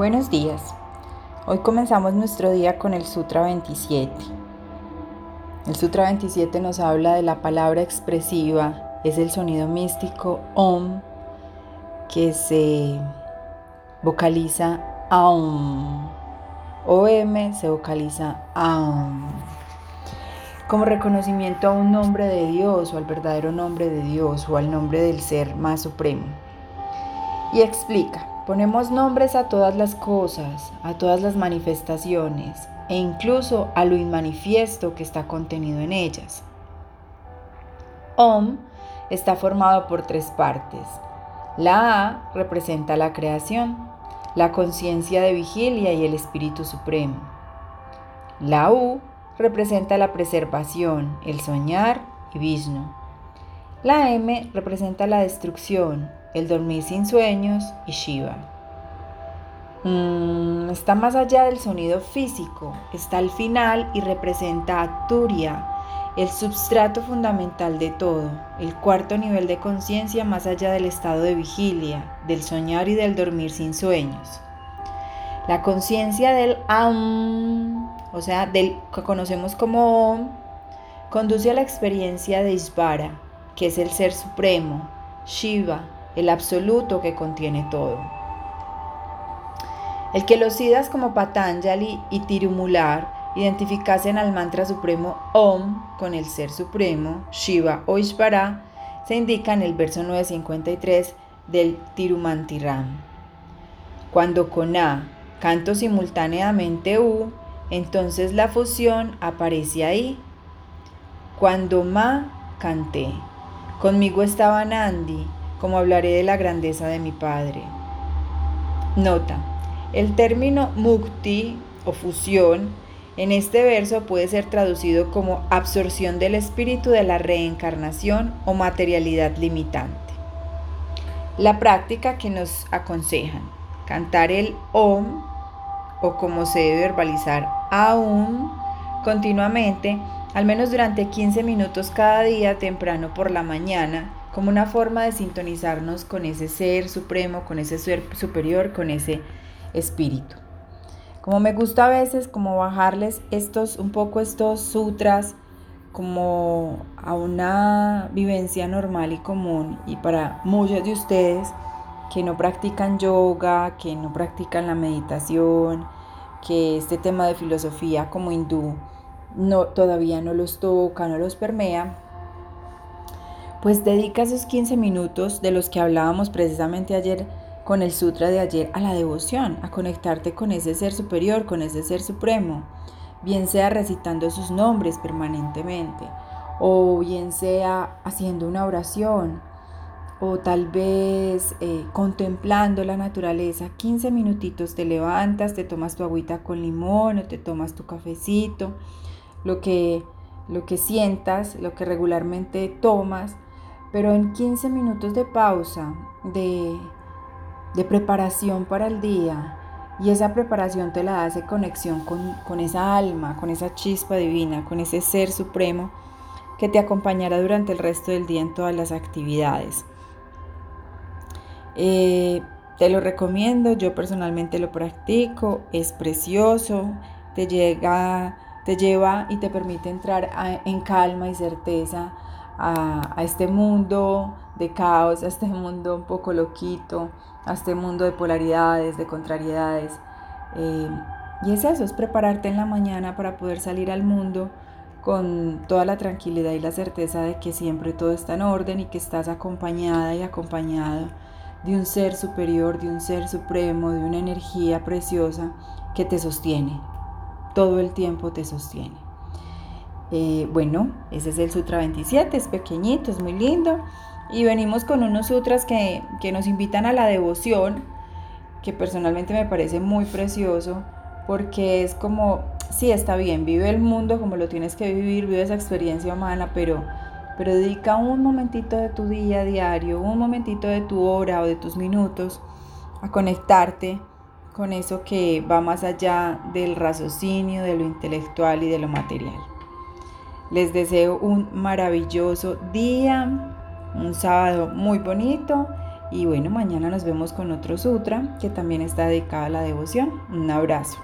Buenos días. Hoy comenzamos nuestro día con el Sutra 27. El Sutra 27 nos habla de la palabra expresiva, es el sonido místico Om que se vocaliza Aum. OM se vocaliza Aum. Como reconocimiento a un nombre de Dios o al verdadero nombre de Dios o al nombre del ser más supremo. Y explica, Ponemos nombres a todas las cosas, a todas las manifestaciones e incluso a lo inmanifiesto que está contenido en ellas. Om está formado por tres partes. La A representa la creación, la conciencia de vigilia y el Espíritu Supremo. La U representa la preservación, el soñar y Vishnu. La M representa la destrucción, el dormir sin sueños y Shiva. Mm, está más allá del sonido físico, está al final y representa a Turia, el substrato fundamental de todo, el cuarto nivel de conciencia más allá del estado de vigilia, del soñar y del dormir sin sueños. La conciencia del Am, o sea, del que conocemos como Om, conduce a la experiencia de Isvara, que es el ser supremo, Shiva, el absoluto que contiene todo. El que los siddhas como Patanjali y Tirumular identificasen al mantra supremo Om con el ser supremo, Shiva o Ishvara, se indica en el verso 953 del Tirumantiram. Cuando con A canto simultáneamente U, entonces la fusión aparece ahí. Cuando Ma canté, conmigo estaba Nandi, como hablaré de la grandeza de mi Padre. Nota, el término mukti o fusión en este verso puede ser traducido como absorción del espíritu de la reencarnación o materialidad limitante. La práctica que nos aconsejan, cantar el om o como se debe verbalizar aum continuamente, al menos durante 15 minutos cada día temprano por la mañana, como una forma de sintonizarnos con ese ser supremo, con ese ser superior, con ese espíritu. Como me gusta a veces como bajarles estos un poco estos sutras como a una vivencia normal y común y para muchos de ustedes que no practican yoga, que no practican la meditación, que este tema de filosofía como hindú no, todavía no los toca, no los permea, pues dedica esos 15 minutos de los que hablábamos precisamente ayer con el sutra de ayer a la devoción, a conectarte con ese ser superior, con ese ser supremo, bien sea recitando sus nombres permanentemente, o bien sea haciendo una oración, o tal vez eh, contemplando la naturaleza, 15 minutitos te levantas, te tomas tu agüita con limón o te tomas tu cafecito, lo que, lo que sientas, lo que regularmente tomas, pero en 15 minutos de pausa, de, preparación para el día, y esa preparación te la hace conexión con, esa alma, con esa chispa divina, con ese ser supremo que te acompañará durante el resto del día en todas las actividades. Eh, te lo recomiendo, yo personalmente lo practico, es precioso, te llega, te lleva y te permite entrar en calma y certeza a, este mundo de caos, a este mundo un poco loquito, a este mundo de polaridades, de contrariedades. Eh, y es eso, es prepararte en la mañana para poder salir al mundo con toda la tranquilidad y la certeza de que siempre todo está en orden y que estás acompañada y acompañado de un ser superior, de un ser supremo, de una energía preciosa que te sostiene. Todo el tiempo te sostiene. Eh, bueno, ese es el Sutra 27, es pequeñito, es muy lindo. Y venimos con unos sutras que, que nos invitan a la devoción, que personalmente me parece muy precioso, porque es como, sí, está bien, vive el mundo como lo tienes que vivir, vive esa experiencia humana, pero, pero dedica un momentito de tu día diario, un momentito de tu hora o de tus minutos a conectarte con eso que va más allá del raciocinio, de lo intelectual y de lo material. Les deseo un maravilloso día, un sábado muy bonito Y bueno, mañana nos vemos con otro sutra que también está dedicado a la devoción. Un abrazo.